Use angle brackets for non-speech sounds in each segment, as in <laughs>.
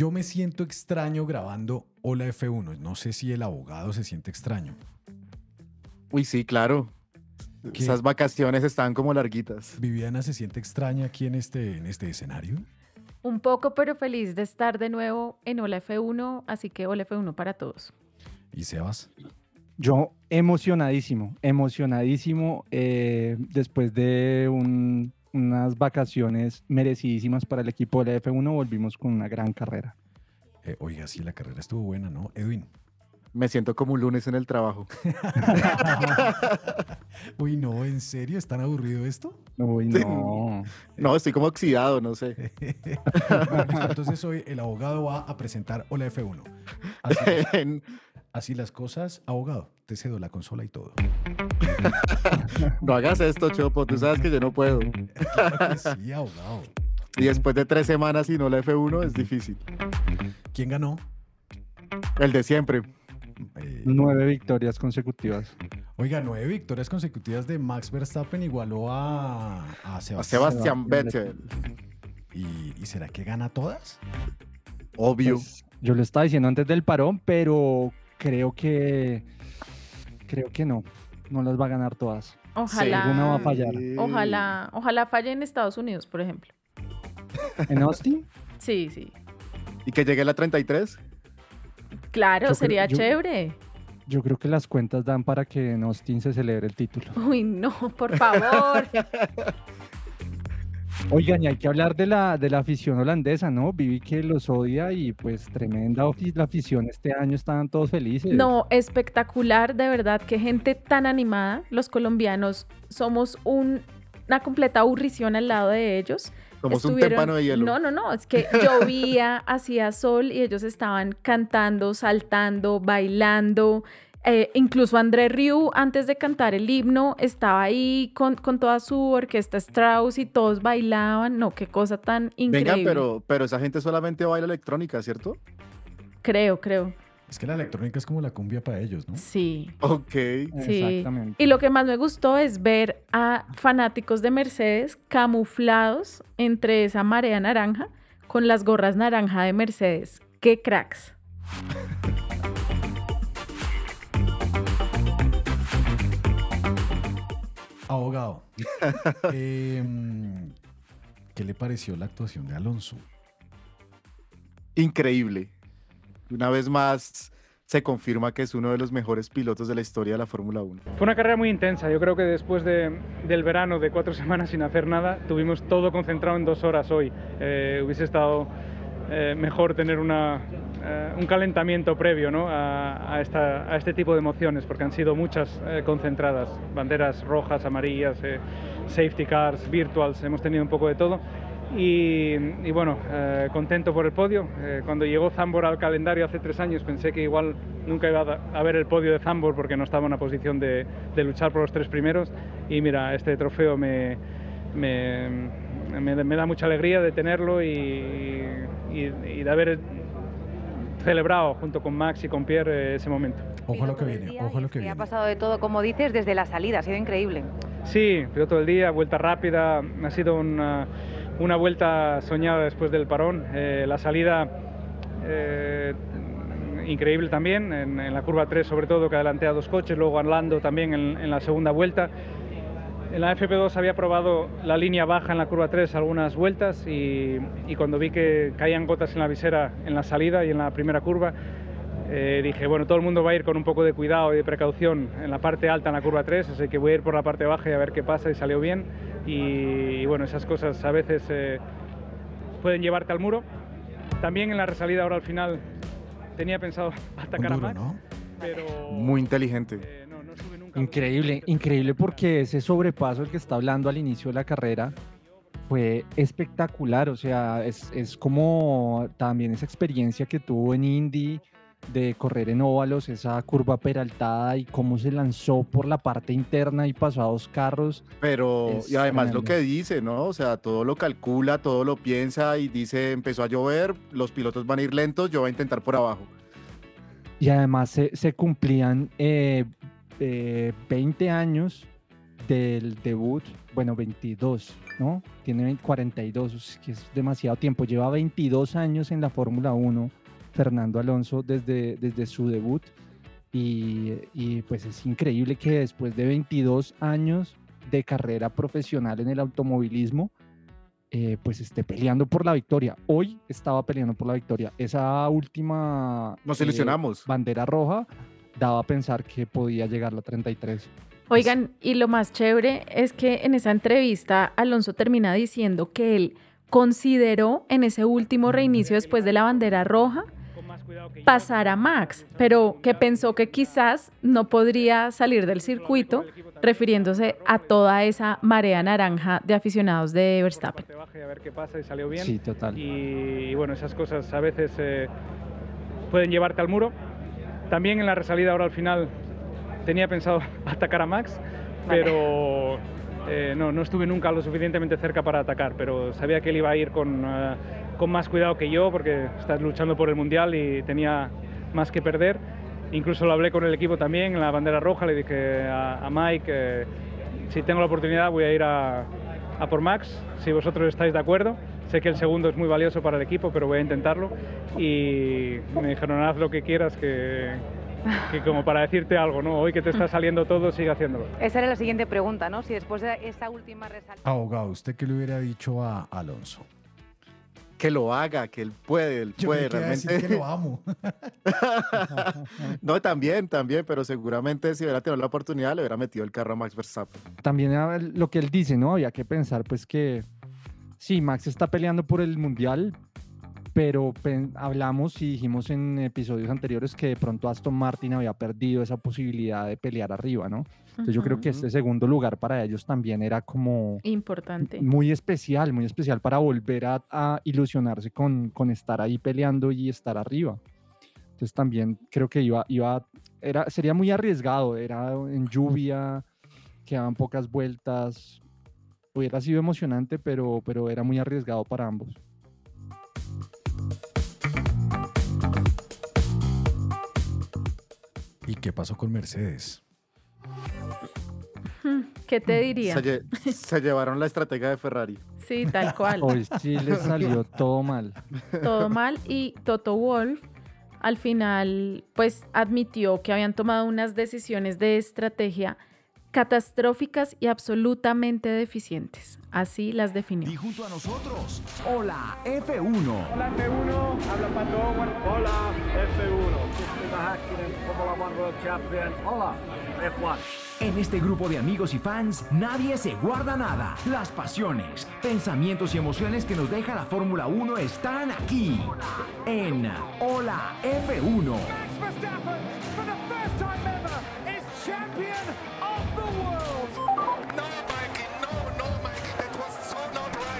Yo me siento extraño grabando Hola F1. No sé si el abogado se siente extraño. Uy, sí, claro. ¿Qué? Esas vacaciones estaban como larguitas. Viviana se siente extraña aquí en este, en este escenario. Un poco, pero feliz de estar de nuevo en Hola F1, así que Hola F1 para todos. ¿Y Sebas? Yo emocionadísimo, emocionadísimo eh, después de un- unas vacaciones merecidísimas para el equipo de la F1, volvimos con una gran carrera. Eh, oiga, sí, la carrera estuvo buena, ¿no? Edwin. Me siento como un lunes en el trabajo. <laughs> Uy, no, ¿en serio? ¿Es tan aburrido esto? Uy, Sí. no. No, estoy como oxidado, no sé. <laughs> Bueno, listo, entonces hoy el abogado va a presentar Hola F1. Así, <laughs> así las cosas, abogado, te cedo la consola y todo. no hagas esto, Chopo. Tú sabes que yo no puedo. Claro que sí, abogado. Y después de tres semanas y no la F1 es difícil. ¿Quién ganó? El de siempre. Eh, Nueve victorias consecutivas. Oiga, nueve victorias consecutivas de Max Verstappen igualó a, a A Sebastián. Sebastián Vettel. ¿Y, y será que gana todas? Obvio. Pues, yo lo estaba diciendo antes del parón, pero creo que creo que no. No las va a ganar todas. Ojalá, alguna va a fallar. ojalá, ojalá falle en Estados Unidos, por ejemplo. ¿En Austin? Sí, sí. Y que llegue la 33. Claro, Yo creo- sería yo- chévere. Yo creo que las cuentas dan para que en Austin se celebre el título. Uy, no, por favor. <laughs> Oigan, y hay que hablar de la, de la afición holandesa, ¿no? Viví que los odia y pues tremenda la afición. Este año estaban todos felices. No, espectacular, de verdad, qué gente tan animada. Los colombianos somos un- una completa aburrición al lado de ellos. Somos un témpano de hielo. No, no, no, es que llovía, <laughs> hacía sol y ellos estaban cantando, saltando, bailando. Eh, incluso André Rieu, antes de cantar el himno, estaba ahí con, con toda su orquesta Strauss y todos bailaban. No, qué cosa tan increíble. Vengan, pero, pero esa gente solamente baila electrónica, ¿cierto? Creo, creo. Es que la electrónica es como la cumbia para ellos, ¿no? Sí. Ok. Sí. Exactamente. Y lo que más me gustó es ver a fanáticos de Mercedes camuflados entre esa marea naranja con las gorras naranja de Mercedes. ¡Qué cracks! <laughs> Abogado, <laughs> em, ¿qué le pareció la actuación de Alonso? Increíble. Una vez más se confirma que es uno de los mejores pilotos de la historia de la Fórmula 1. Fue una carrera muy intensa. Yo creo que después de- del verano de cuatro <laughs> semanas sin hacer nada, tuvimos todo concentrado en dos horas hoy. Eh, hubiese estado eh, mejor tener una, eh, un calentamiento previo ¿no? a, a esta- a este tipo de emociones, porque han sido muchas eh, concentradas. Banderas rojas, amarillas, eh, safety cars, virtuals, hemos tenido un poco de todo. Y, y bueno, eh, contento por el podio. Eh, cuando llegó Zambor al calendario hace tres años pensé que igual nunca iba a ver el podio de Zambor porque no estaba en una posición de, de luchar por los tres primeros. Y mira, este trofeo me, me, me- me da mucha alegría de tenerlo y- y de haber celebrado junto con Max y con Pierre eh, ese momento. Ojo a lo que viene, ojo a lo que Ha viene. pasado de todo, como dices, desde la salida, ha sido increíble. Sí, piloto del día, vuelta rápida, ha sido una, una vuelta soñada después del parón. Eh, la salida eh, increíble también, en, en la curva 3 sobre todo, que adelanté a dos coches, luego Orlando también en, en la segunda vuelta. En la FP2 había probado la línea baja en la curva 3 algunas vueltas y, y cuando vi que caían gotas en la visera en la salida y en la primera curva, eh, dije, bueno, todo el mundo va a ir con un poco de cuidado y de precaución en la parte alta en la curva 3, así que voy a ir por la parte baja y a ver qué pasa y salió bien. Y, y bueno, esas cosas a veces eh, pueden llevarte al muro. También en la resalida ahora al final tenía pensado <laughs> atacar duro, a Max, ¿no? pero... Muy inteligente. eh, Increíble, increíble porque ese sobrepaso el que está hablando al inicio de la carrera fue espectacular. O sea, es, es como también esa experiencia que tuvo en Indy de correr en óvalos, esa curva peraltada y cómo se lanzó por la parte interna y pasó a dos carros. Pero, Es y además lo que dice, ¿no? O sea, todo lo calcula, todo lo piensa y dice, empezó a llover, los pilotos van a ir lentos, yo voy a intentar por abajo. Y además se, se cumplían eh, eh, 20 años del debut, bueno, 22, ¿no? Tiene 20 42, es que es demasiado tiempo. Lleva 22 años en la Fórmula 1, Fernando Alonso, desde, desde su debut. Y, y, pues es increíble que después de 22 años de carrera profesional en el automovilismo, eh, pues esté peleando por la victoria. Hoy estaba peleando por la victoria. Esa última Nos eh, ilusionamos. bandera roja daba a pensar que podía llegar la 33. Oigan, y lo más chévere es que en esa entrevista Alonso termina diciendo que él consideró en ese último reinicio después de la bandera roja pasar a Max, pero que pensó que quizás no podría salir del circuito, refiriéndose a toda esa marea naranja de aficionados de Verstappen. Sí, total. y, y bueno, esas cosas a veces eh, pueden llevarte al muro. También en la resalida ahora al final tenía pensado <laughs> atacar a Max, pero eh, no, no estuve nunca lo suficientemente cerca para atacar, pero sabía que él iba a ir con, eh, con más cuidado que yo porque está luchando por el Mundial y tenía más que perder. Incluso lo hablé con el equipo también en la bandera roja, le dije a, a Mike, eh, si tengo la oportunidad voy a ir a, a por Max, si vosotros estáis de acuerdo. Sé que el segundo es muy valioso para el equipo, pero voy a intentarlo. Y me dijeron, haz lo que quieras, que, que como para decirte algo, ¿no? Hoy que te está saliendo todo, sigue haciéndolo. Esa era la siguiente pregunta, ¿no? Si después de esa última resalida... Abogado, ¿usted qué le hubiera dicho a Alonso? Que lo haga, que él puede, él Yo puede realmente. decir que lo amo. <laughs> no, también, también, pero seguramente si hubiera tenido la oportunidad le hubiera metido el carro a Max Verstappen. También lo que él dice, ¿no? Había que pensar, pues que sí, Max está peleando por el mundial, pero hablamos y dijimos en episodios anteriores que de pronto Aston Martin había perdido esa posibilidad de pelear arriba, ¿no? Entonces yo creo que este segundo lugar para ellos también era como Importante. muy especial, muy especial para volver a, a ilusionarse con, con estar ahí peleando y estar arriba. Entonces también creo que iba, iba era, sería muy arriesgado, era en lluvia, quedaban pocas vueltas, hubiera sido emocionante, pero, pero era muy arriesgado para ambos. ¿Y qué pasó con Mercedes? <laughs> ¿Qué te diría? Se, lle- <laughs> se llevaron la estrategia de Ferrari. Sí, tal <laughs> cual. Hoy sí le salió todo mal. todo mal y Toto Wolf al final pues admitió que habían tomado unas decisiones de estrategia catastróficas y absolutamente deficientes. Así las definió. Y junto a nosotros, hola F1. Hola F1, habla Pato Howard. Hola F1. En este grupo de amigos y fans, nadie se guarda nada. Las pasiones, pensamientos y emociones que nos deja la Fórmula 1 están aquí. En Hola F1.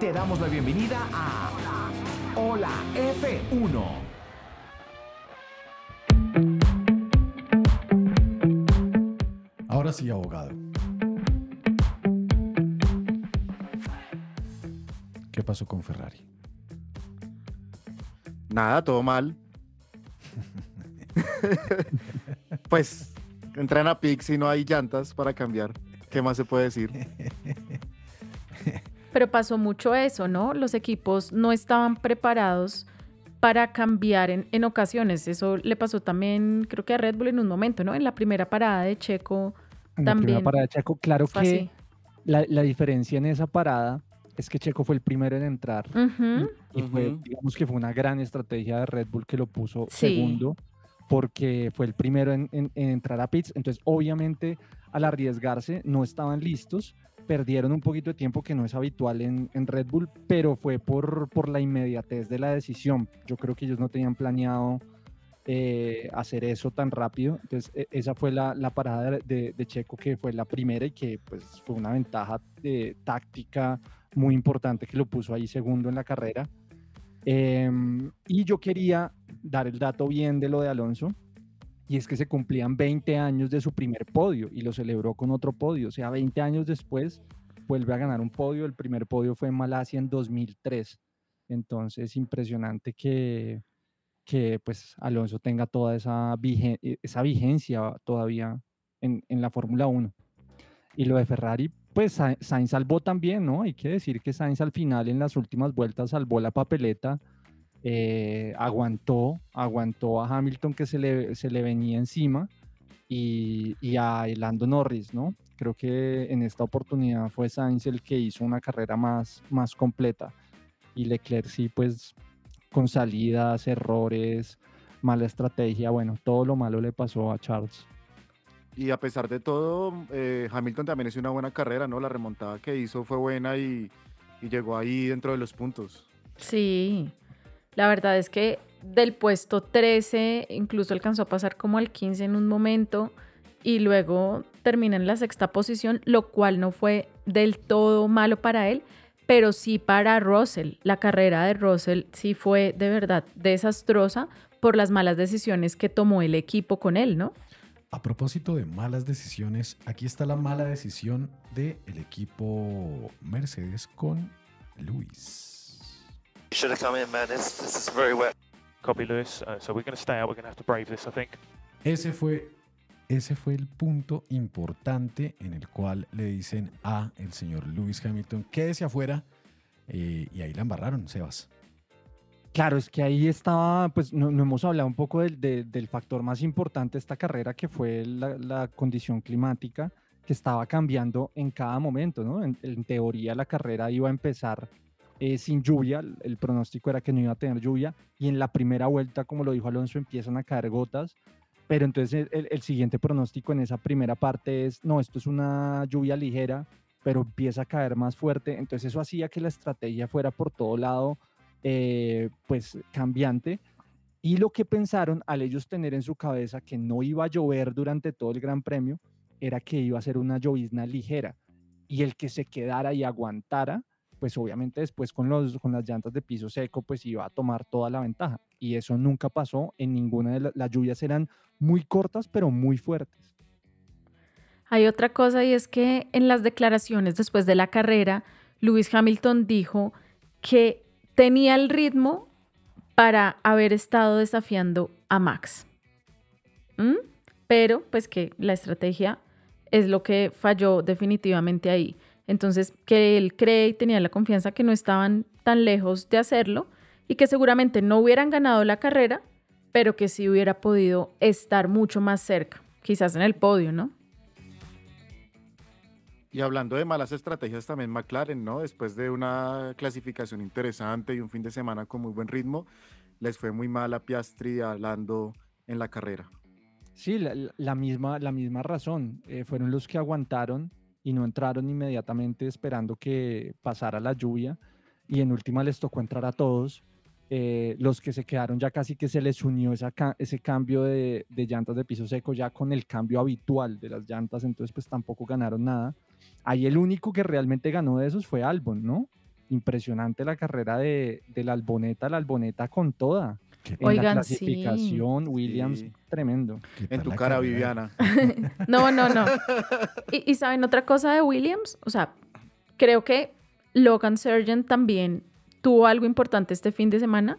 Te damos la bienvenida a Hola F1. Ahora sí, abogado. ¿Qué pasó con Ferrari? Nada, todo mal. <laughs> pues entran a Pix y no hay llantas para cambiar. ¿Qué más se puede decir? <laughs> Pero pasó mucho eso, ¿no? Los equipos no estaban preparados para cambiar en, en, ocasiones. Eso le pasó también, creo que a Red Bull en un momento, ¿no? En la primera parada de Checo en también. La primera parada de Checo, claro que la, la, diferencia en esa parada es que Checo fue el primero en entrar. Uh -huh. Y fue, digamos que fue una gran estrategia de Red Bull que lo puso Sí. segundo, porque fue el primero en, en- en entrar a pits. Entonces, obviamente, al arriesgarse, no estaban listos, perdieron un poquito de tiempo que no es habitual en, Red Bull, pero fue por, por la inmediatez de la decisión. Yo creo que ellos no tenían planeado eh, hacer eso tan rápido. Entonces, e- esa fue la, la parada de, Checo, que fue la primera y que pues, fue una ventaja táctica muy importante que lo puso ahí segundo en la carrera. Em, y yo quería dar el dato bien de lo de Alonso, y es que se cumplían 20 años de su primer podio y lo celebró con otro podio. O sea, 20 años después vuelve a ganar un podio. El primer podio fue en Malasia en 2003. Entonces, impresionante que, que pues Alonso tenga toda esa, eh, vigencia todavía en, en la Fórmula 1. Y lo de Ferrari, pues Sa- Sainz salvó también, ¿no? Hay que decir que Sainz al final en las últimas vueltas salvó la papeleta, eh, aguantó, aguantó a Hamilton que se le, se le venía encima y, y a Lando Norris, ¿no? Creo que en esta oportunidad fue Sainz el que hizo una carrera más, más completa y Leclerc sí, pues con salidas, errores, mala estrategia, bueno, todo lo malo le pasó a Charles. Y a pesar de todo, eh, Hamilton también hizo una buena carrera, ¿no? La remontada que hizo fue buena y, y llegó ahí dentro de los puntos. Sí, la verdad es que del puesto 13 incluso alcanzó a pasar como al 15 en un momento y luego termina en la sexta posición, lo cual no fue del todo malo para él, pero sí para Russell. La carrera de Russell sí fue de verdad desastrosa por las malas decisiones que tomó el equipo con él, ¿no? A propósito de malas decisiones, aquí está la mala decisión del equipo Mercedes con Luis. You should have come in, man. This, this is very wet. Copy, Lewis. Uh, so we're going to stay out. We're going to have to brave this, I think. Ese fue, ese fue el punto importante en el cual le dicen a el señor Lewis Hamilton, quédese afuera. eh, y ahí la embarraron, Sebas. Claro, es que ahí estaba, pues no, no hemos hablado un poco del, de- del factor más importante de esta carrera, que fue la, la condición climática, que estaba cambiando en cada momento, ¿no? En, en teoría la carrera iba a empezar eh, sin lluvia, el, pronóstico era que no iba a tener lluvia, y en la primera vuelta, como lo dijo Alonso, empiezan a caer gotas, pero entonces el siguiente pronóstico en esa primera parte es, no, esto es una lluvia ligera, pero empieza a caer más fuerte, entonces eso hacía que la estrategia fuera por todo lado eh, pues cambiante. Y lo que pensaron al ellos tener en su cabeza que no iba a llover durante todo el Gran Premio era que iba a ser una llovizna ligera. Y el que se quedara y aguantara, pues obviamente después con, los, con las llantas de piso seco, pues iba a tomar toda la ventaja. Y eso nunca pasó en ninguna de la- las lluvias, eran muy cortas, pero muy fuertes. Hay otra cosa y es que en las declaraciones después de la carrera, Lewis Hamilton dijo que tenía el ritmo para haber estado desafiando a Max. ¿Mm? Pero pues que la estrategia es lo que falló definitivamente ahí. Entonces, que él cree y tenía la confianza que no estaban tan lejos de hacerlo y que seguramente no hubieran ganado la carrera, pero que sí hubiera podido estar mucho más cerca, quizás en el podio, ¿no? Y hablando de malas estrategias, también McLaren, ¿no? Después de una clasificación interesante y un fin de semana con muy buen ritmo, les fue muy mal a Piastri y a Lando en la carrera. Sí, la misma, la misma razón. eh, fueron los que aguantaron y no entraron inmediatamente esperando que pasara la lluvia. Y en última les tocó entrar a todos. eh, los que se quedaron ya casi que se les unió esa ese cambio de, de llantas de piso seco ya con el cambio habitual de las llantas, entonces pues tampoco ganaron nada. Ahí el único que realmente ganó de esos fue Albon, ¿no? Impresionante la carrera de, de la Alboneta, la Alboneta con toda. En la Oigan, sí. clasificación, Williams, Sí. tremendo. En tu cara, Viviana. <laughs> No, no, no. Y, y saben otra cosa de Williams, o sea, creo que Logan Sargent también tuvo algo importante este fin de semana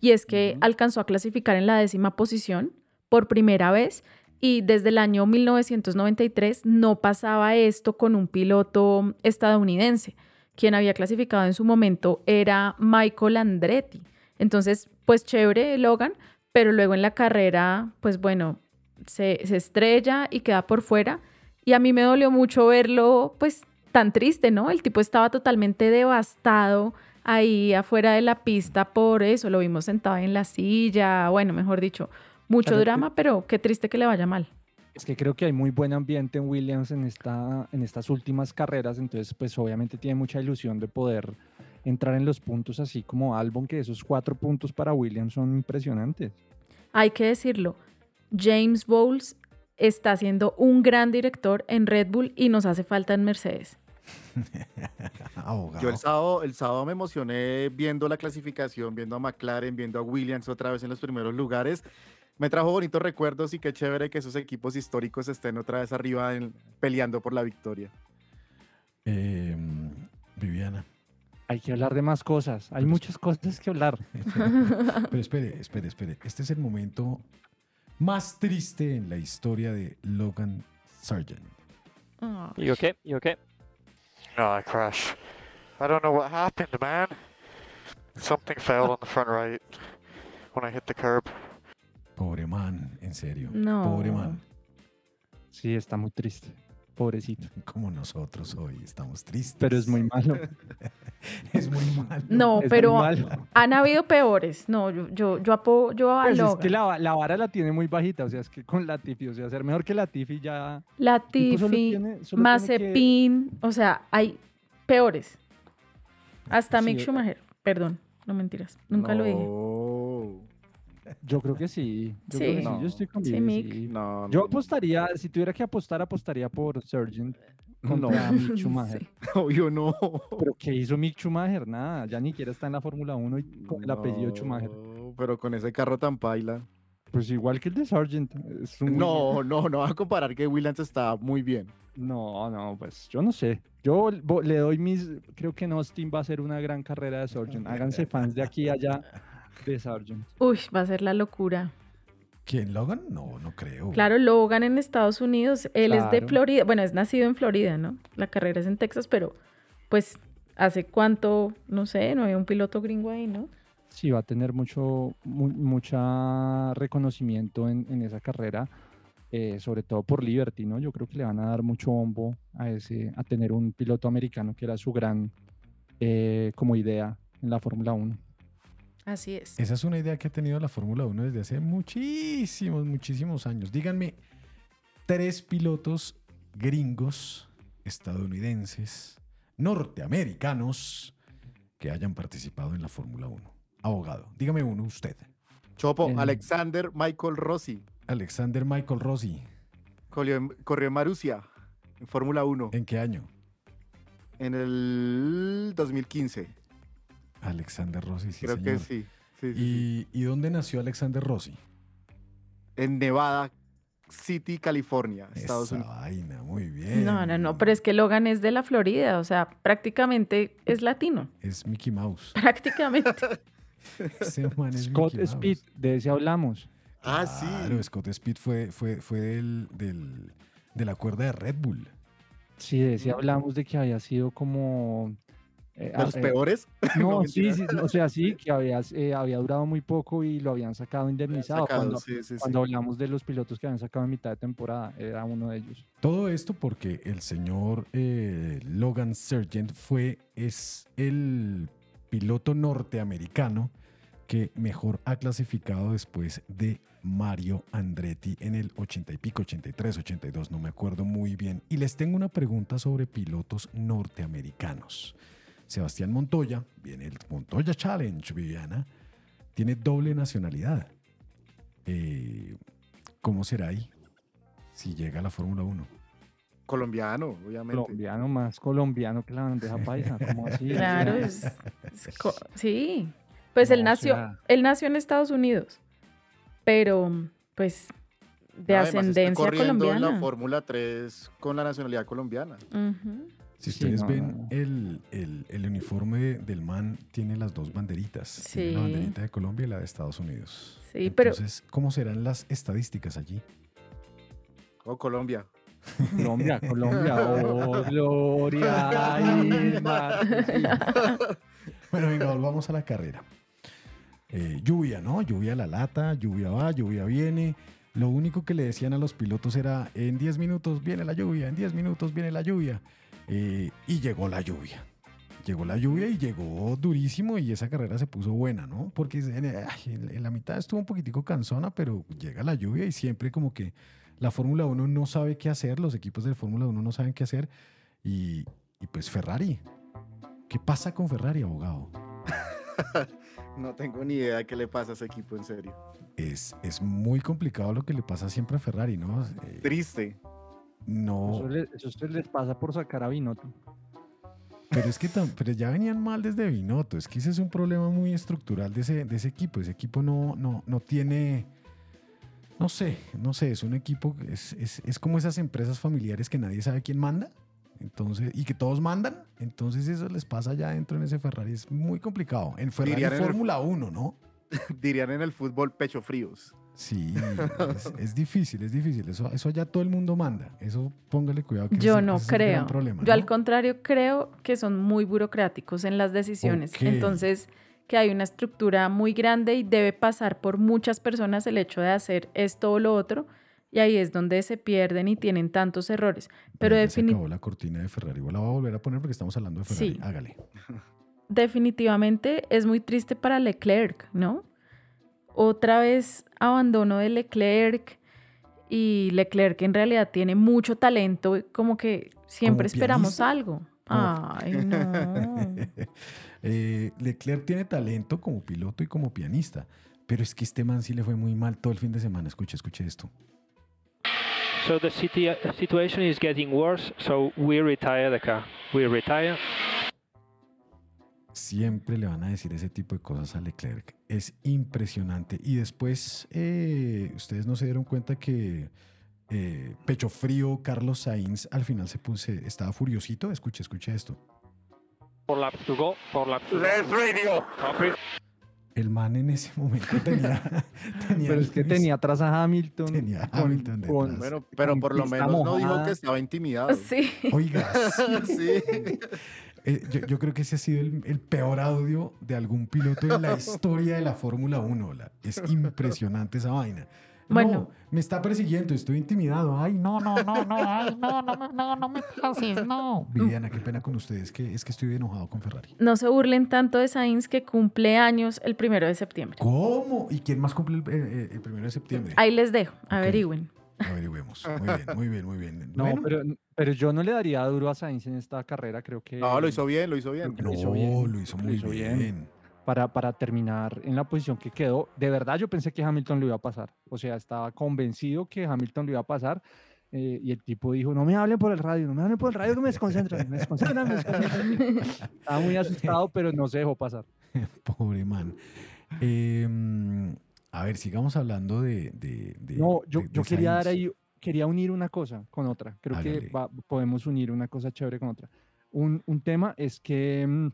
y es que alcanzó a clasificar en la décima posición por primera vez y desde el año 1993 no pasaba esto con un piloto estadounidense. Quien había clasificado en su momento era Michael Andretti. Entonces, pues chévere Logan, pero luego en la carrera, pues bueno, se, se estrella y queda por fuera. Y a mí me dolió mucho verlo, pues tan triste, ¿no? El tipo estaba totalmente devastado ahí afuera de la pista por eso, lo vimos sentado en la silla, bueno, mejor dicho, mucho drama, pero qué triste que le vaya mal. Es que creo que hay muy buen ambiente en Williams en, esta, en estas últimas carreras, entonces pues obviamente tiene mucha ilusión de poder entrar en los puntos así como Albon, que esos cuatro puntos para Williams son impresionantes. Hay que decirlo, James Bowles está siendo un gran director en Red Bull y nos hace falta en Mercedes. <laughs> Yo el sábado, el sábado me emocioné viendo la clasificación, viendo a McLaren, viendo a Williams otra vez en los primeros lugares. Me trajo bonitos recuerdos y qué chévere que esos equipos históricos estén otra vez arriba en- peleando por la victoria. Eh, Viviana. Hay que hablar de más cosas, hay muchas cosas que hablar. <laughs> Pero espere, espere, espere. Este es el momento más triste en la historia de Logan Sargent. You okay? You okay? No, I crashed. I don't know what happened, man. Something fell on the front right when I hit the curb. Pobre man, en serio. No. Pobre man. Sí, está muy triste, pobrecito. <laughs> Como nosotros hoy estamos tristes. Pero es muy malo. <laughs> es muy malo. No, Es pero malo. han habido peores. No, yo, yo, yo apoyo a Pues es que la, la vara la tiene muy bajita, o sea, es que con Latifi, o sea, ser mejor que Latifi ya... solo Latifi, tiene que- Mazepin, o sea, hay peores. Hasta Sí, Mick eh. Schumacher, perdón, no mentiras, nunca lo dije. Yo creo que sí. Yo Sí. creo que sí. Yo estoy con Sí, Vivi, Mick. sí. No, Yo no, apostaría, si tuviera que apostar, apostaría por Sargent contra No. Mick <laughs> Schumacher. Obvio no. Pero ¿qué hizo Mick Schumacher? Nada, ya ni siquiera está en la Fórmula 1 y con el apellido Schumacher. No, Pero con ese carro tan paila. Pues igual que el de Sargent. es un- No, no, no va a comparar que Williams está muy bien. No, no, pues yo no sé. Yo le doy mis. Creo que en Austin va a ser una gran carrera de Sargent. Háganse fans de aquí a allá de Sargent. Uy, va a ser la locura. ¿Quién? ¿Logan? No, no creo. Claro, Logan en Estados Unidos, él es de. Florida, bueno, es nacido en Florida, ¿no? La carrera es en Texas, pero pues hace cuánto, no sé, no había un piloto gringo ahí, ¿no? Sí, va a tener mucho, mu- mucha reconocimiento en, en esa carrera, eh, sobre todo por Liberty, ¿no? Yo creo que le van a dar mucho bombo a ese, a tener un piloto americano que era su gran eh, como idea en la Fórmula 1. Así es. Esa es una idea que ha tenido la Fórmula 1 desde hace muchísimos, muchísimos años. Díganme, tres pilotos gringos, estadounidenses, norteamericanos que hayan participado en la Fórmula 1. Abogado, dígame uno usted. Chopo. Alexander Michael Rossi. Alexander Michael Rossi. Corrió en, corrió en Marussia, en Fórmula 1, ¿En qué año? en el 2015. Alexander Rossi, sí, Creo que sí. sí, sí, ¿Y, y dónde nació Alexander Rossi? En Nevada City, California, Estados Esa Unidos. vaina, muy bien. No, no, no, pero es que Logan es de la Florida, o sea, prácticamente es latino, Es Mickey Mouse. <laughs> prácticamente. <laughs> Ese man es Scott Mickey Mouse. Speed, de ese hablamos. Ah, sí. Claro, Scott Speed fue, fue, fue del, del- de la cuerda de Red Bull. Sí, de ese hablamos de que había sido como... eh, ¿De a- los eh, peores? <laughs> No, sí, sí, o sea, sí, que había, eh, había durado muy poco y lo habían sacado indemnizado. sacado, cuando sí, sí, sí. cuando hablamos de los pilotos que habían sacado en mitad de temporada, era uno de ellos. Todo esto porque el señor eh, Logan Sargent fue, es el piloto norteamericano que mejor ha clasificado después de Mario Andretti en el 80 y pico, 83, 82, no me acuerdo muy bien. Y les tengo una pregunta sobre pilotos norteamericanos. Sebastián Montoya, viene el Montoya Challenge, Viviana, tiene doble nacionalidad. Eh, ¿Cómo será ahí si llega a la Fórmula 1? Colombiano, obviamente. Colombiano más colombiano que la bandeja paisa, como así? <laughs> Claro, es, es co- sí. Pues él o nació, sea- él nació en Estados Unidos, pero pues de Además, ascendencia corriendo en la colombiana. Fórmula 3 con la nacionalidad colombiana. Ujú. Si Sí, ustedes no, ven no, no. El, el- el uniforme de- del man tiene las dos banderitas. Tiene la Sí. banderita de Colombia y la de Estados Unidos. Sí, pero- Entonces, ¿cómo serán las estadísticas allí? O Colombia. Colombia, <laughs> Colombia. Oh, Gloria. <laughs> sí. Bueno, venga, volvamos a la carrera. Eh, lluvia, ¿no? Lluvia a la lata, lluvia va, lluvia viene. Lo único que le decían a los pilotos era, en 10 minutos viene la lluvia, en 10 minutos viene la lluvia. Eh, y llegó la lluvia. Llegó la lluvia y llegó durísimo y esa carrera se puso buena, ¿no? Porque en, ay, en- la mitad estuvo un poquitico cansona, pero llega la lluvia y siempre como que la Fórmula 1 no sabe qué hacer, los equipos de Fórmula 1 no saben qué hacer. Y, y pues Ferrari. ¿Qué pasa con Ferrari, abogado? <laughs> No tengo ni idea qué le pasa a ese equipo, en serio. es, es muy complicado lo que le pasa siempre a Ferrari, ¿no? Eh, Triste. No, Eso, se les pasa por sacar a Binotto. pero es que tam- pero ya venían mal desde Binotto. Es que ese es un problema muy estructural de ese, de ese equipo. Ese equipo no, no, no tiene. No sé, no sé, es un equipo, es, es, es como esas empresas familiares que nadie sabe quién manda. Entonces, y que todos mandan. Entonces eso les pasa allá dentro en ese Ferrari. Es muy complicado. En Ferrari Fórmula 1, ¿no? <laughs> Dirían en el fútbol pecho fríos. Sí, es, <laughs> es difícil, es difícil. Eso, eso allá todo el mundo manda. Eso póngale cuidado. Que Yo ese- no ese creo. problema, Yo al ¿no? contrario creo que son muy burocráticos en las decisiones. Ok. Entonces, que hay una estructura muy grande y debe pasar por muchas personas el hecho de hacer esto o lo otro. Y ahí es donde se pierden y tienen tantos errores. Pero ya se defini- acabó la cortina de Ferrari. La voy a volver a poner porque estamos hablando de Ferrari. Sí. Hágale. definitivamente es muy triste para Leclerc, ¿no? Otra vez abandono de Leclerc y Leclerc en realidad tiene mucho talento, como que siempre Como esperamos pianista. algo. Como- Ay, no. <laughs> Eh, Leclerc tiene talento como piloto y como pianista. Pero es que este man sí le fue muy mal todo el fin de semana. Escuche, escuche esto. So the city, situation is getting worse, so we retire the car. We retire. Siempre le van a decir ese tipo de cosas a Leclerc. Es impresionante. Y después, eh, ustedes no se dieron cuenta que eh, pecho frío Carlos Sainz al final se puso, estaba furiosito. Escuche, escuche esto. Four laps to go. Four laps to radio. El man en ese momento tenía. <laughs> tenía Pero es que tenía atrás a Hamilton. Tenía con- Hamilton detrás. con- Bueno, pero con por lo menos no dijo que estaba intimidado. Sí. Oiga, <laughs> sí. <laughs> Eh, yo, yo creo que ese ha sido el, el peor audio de algún piloto en la <laughs> historia de la Fórmula 1. la- es impresionante esa vaina. Bueno. No, me está persiguiendo, estoy intimidado. Ay, no, no, no, no, ay, no, no, me- no, no me pases, no. Viviana, qué pena con ustedes, que es que estoy enojado con Ferrari. No se burlen tanto de Sainz que cumple años el primero de septiembre. ¿Cómo? ¿Y quién más cumple el, el primero de septiembre? Ahí les dejo, averigüen. Averigüemos. <laughs> Muy bien, muy bien, muy bien. No, Bueno. pero, pero yo no le daría duro a Sainz en esta carrera, creo que... No, lo hizo bien, lo hizo bien. No, lo hizo bien. lo hizo muy bien. Para, para terminar en la posición que quedó, de verdad yo pensé que Hamilton lo iba a pasar. O sea, estaba convencido que Hamilton lo iba a pasar. eh, y el tipo dijo, no me hablen por el radio, no me hablen por el radio, que me desconcentran, me desconcentran, me desconcentran". <laughs> Estaba muy asustado, pero no se dejó pasar. <laughs> Pobre man. Eh, a ver, sigamos hablando de. de- de- No, yo, de- yo quería dar ahí, quería unir una cosa con otra. Creo Hágale. que va- podemos unir una cosa chévere con otra. Un, un tema es que mm,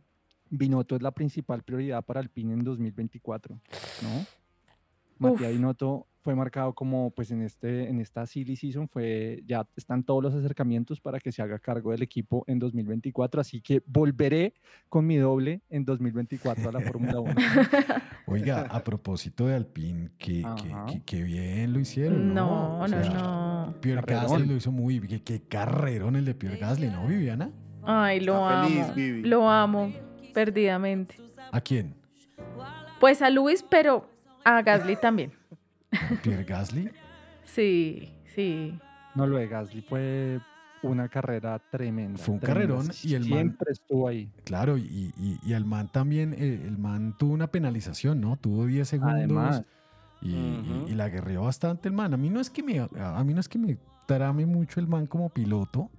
Binotto es la principal prioridad para Alpine en 2024, ¿no? Matías. Binotto fue marcado como, pues en, este, en esta silly season, fue, ya están todos los acercamientos para que se haga cargo del equipo en 2024, así que volveré con mi doble en 2024 a la Fórmula 1. <laughs> Oiga, a <laughs> propósito de Alpine, que, que- que- que bien lo hicieron. No, No, O no, sea, no. Pierre Carrerón. Gasly lo hizo muy bien. Qué carrerón el de Pierre Gasly, ¿no, Viviana? Ay, lo Está amo. feliz, Vivi. Lo amo perdidamente. ¿A quién? Pues a Luis, pero a Gasly también. ¿A Pierre Gasly? Sí, sí. No, lo de Gasly fue una carrera tremenda. Fue un tremenda. carrerón y el man- Siempre estuvo ahí. Claro, y, y, y al man también, eh, el man tuvo una penalización, ¿no? Tuvo 10 segundos Además. y, y la guerreó bastante el man. A mí no es que me, a mí no es que me trame mucho el man como piloto.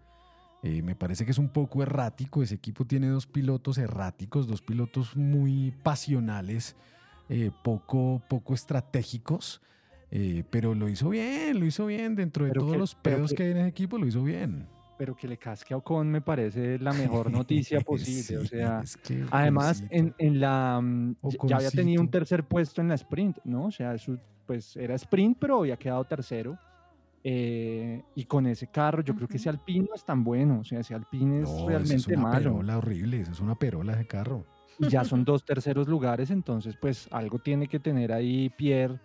Eh, me parece que es un poco errático. Ese equipo tiene dos pilotos erráticos, dos pilotos muy pasionales, eh, poco, poco estratégicos. Eh, pero lo hizo bien, lo hizo bien. Dentro de Pero todos que- los pedos que- que hay en ese equipo, lo hizo bien. pero que le casque a Ocon me parece la mejor <laughs> noticia posible. o sea, es que además en, en la mm, ya- había tenido un tercer puesto en la sprint, ¿no? O sea, eso, pues era sprint, pero había quedado tercero. eh, y con ese carro, yo creo que ese Alpine no es tan bueno. O sea, ese Alpine es No, eso es realmente una malo. perola horrible, eso es una perola ese carro. Y ya son dos terceros lugares, entonces pues algo tiene que tener ahí Pierre.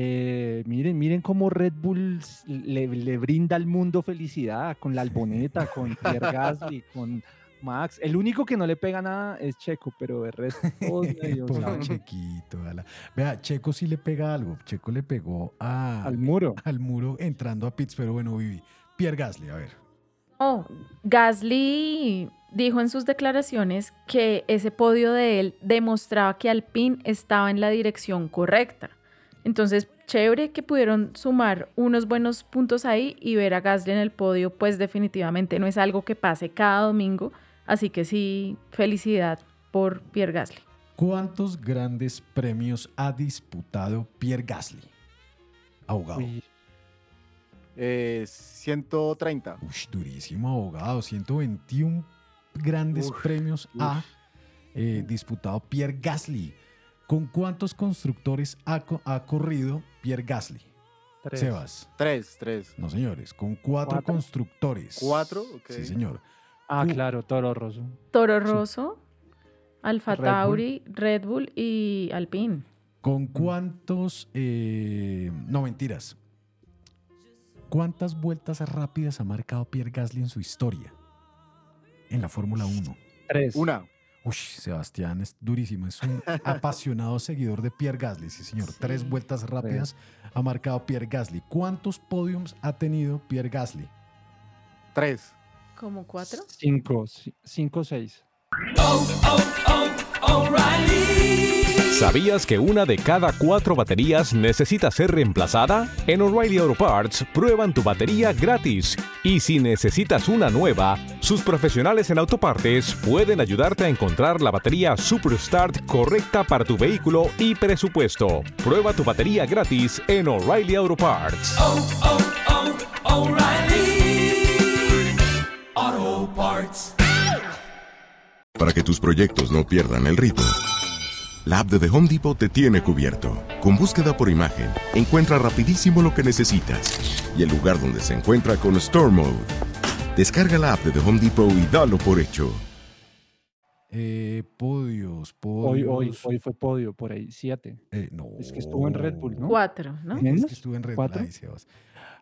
Eh, miren, miren cómo Red Bull le, le brinda al mundo felicidad con la alboneta, con Pierre <laughs> Gasly, con Max. El único que no le pega nada es Checo, pero el resto <laughs> medio Pobre. Chequito. ala. Vea, Checo sí le pega algo. Checo le pegó a, Al muro. al muro entrando a pits, pero bueno, Vivi. Pierre Gasly, a ver. Oh, Gasly dijo en sus declaraciones que ese podio de él demostraba que Alpine estaba en la dirección correcta. Entonces, chévere que pudieron sumar unos buenos puntos ahí y ver a Gasly en el podio, pues definitivamente no es algo que pase cada domingo. Así que sí, felicidad por Pierre Gasly. ¿Cuántos grandes premios ha disputado Pierre Gasly? Abogado. Uy, Eh, 130. Ush, durísimo, abogado. 121 grandes Uf, premios ha eh, disputado Pierre Gasly. ¿Con cuántos constructores ha, co- ha corrido Pierre Gasly? tres. Sebas. Tres, tres. No, señores, con cuatro, ¿Cuatro? constructores. ¿Cuatro? Sí, señor. Ah, claro, Toro Rosso. Toro Rosso, Alfa Red Bull. Tauri, Red Bull y Alpine. ¿Con cuántos... eh, no, mentiras. ¿Cuántas vueltas rápidas ha marcado Pierre Gasly en su historia? En la Fórmula 1. Tres. Una. Uy, Sebastián es durísimo. Es un <laughs> apasionado seguidor de Pierre Gasly. Sí, señor. Tres vueltas rápidas ha marcado Pierre Gasly. ¿Cuántos podiums ha tenido Pierre Gasly? Tres. ¿Como cuatro? Cinco, ci- cinco, seis. ¿Sabías que una de cada cuatro baterías necesita ser reemplazada? En O'Reilly Auto Parts prueban tu batería gratis. Y si necesitas una nueva, sus profesionales en autopartes pueden ayudarte a encontrar la batería Superstart correcta para tu vehículo y presupuesto. Prueba tu batería gratis en O'Reilly Auto Parts. Para que tus proyectos no pierdan el ritmo. La app de The Home Depot te tiene cubierto. Con búsqueda por imagen, encuentra rapidísimo lo que necesitas y el lugar donde se encuentra con Store Mode. Descarga la app de The Home Depot y dalo por hecho. Eh, podios, Hoy, podios. hoy, hoy fue podio, por ahí, siete. Eh, no. Es que estuvo en Red Bull, ¿no? Cuatro, ¿no? Es ¿Menos? que estuvo en Red Bull. Sebas.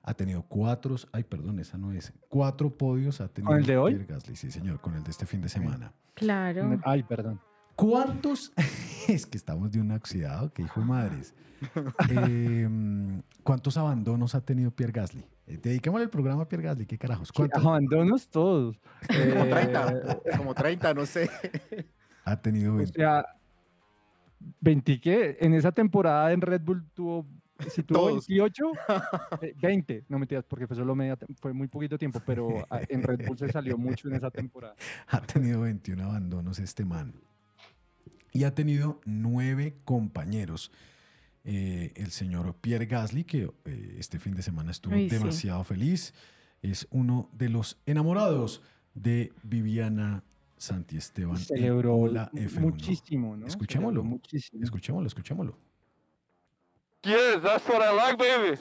Ha tenido cuatro, ay, perdón, esa no es. Cuatro podios ha tenido el de hoy? Gasly, sí, señor, con el de este fin de semana. Claro. Ay, perdón. ¿Cuántos? <laughs> es que estamos de un oxidado, que hijo de madres. <laughs> Em, ¿Cuántos abandonos ha tenido Pierre Gasly? Eh, dediquémosle el programa a Pierre Gasly, ¿qué carajos? ¿Cuántos Abandonos todos. Como Eh, 30. Como 30, no sé. ha tenido? O 20? sea, 20 qué? En esa temporada en Red Bull tuvo, si tuvo Todos. 28, <laughs> eh, 20, no mentiras, porque fue solo media, fue muy poquito tiempo, pero ah, en Red Bull se salió mucho en esa temporada. Ha tenido 21 abandonos este man. Y ha tenido nueve compañeros. Eh, el señor Pierre Gasly, que eh, este fin de semana estuvo Ay, sí. demasiado feliz, es uno de los enamorados de Viviana Santiesteban. en Celebró mu- F1. muchísimo, ¿no? Escuchémoslo. Celebró muchísimo. Escuchémoslo, escuchémoslo. Yes, that's what I like, baby.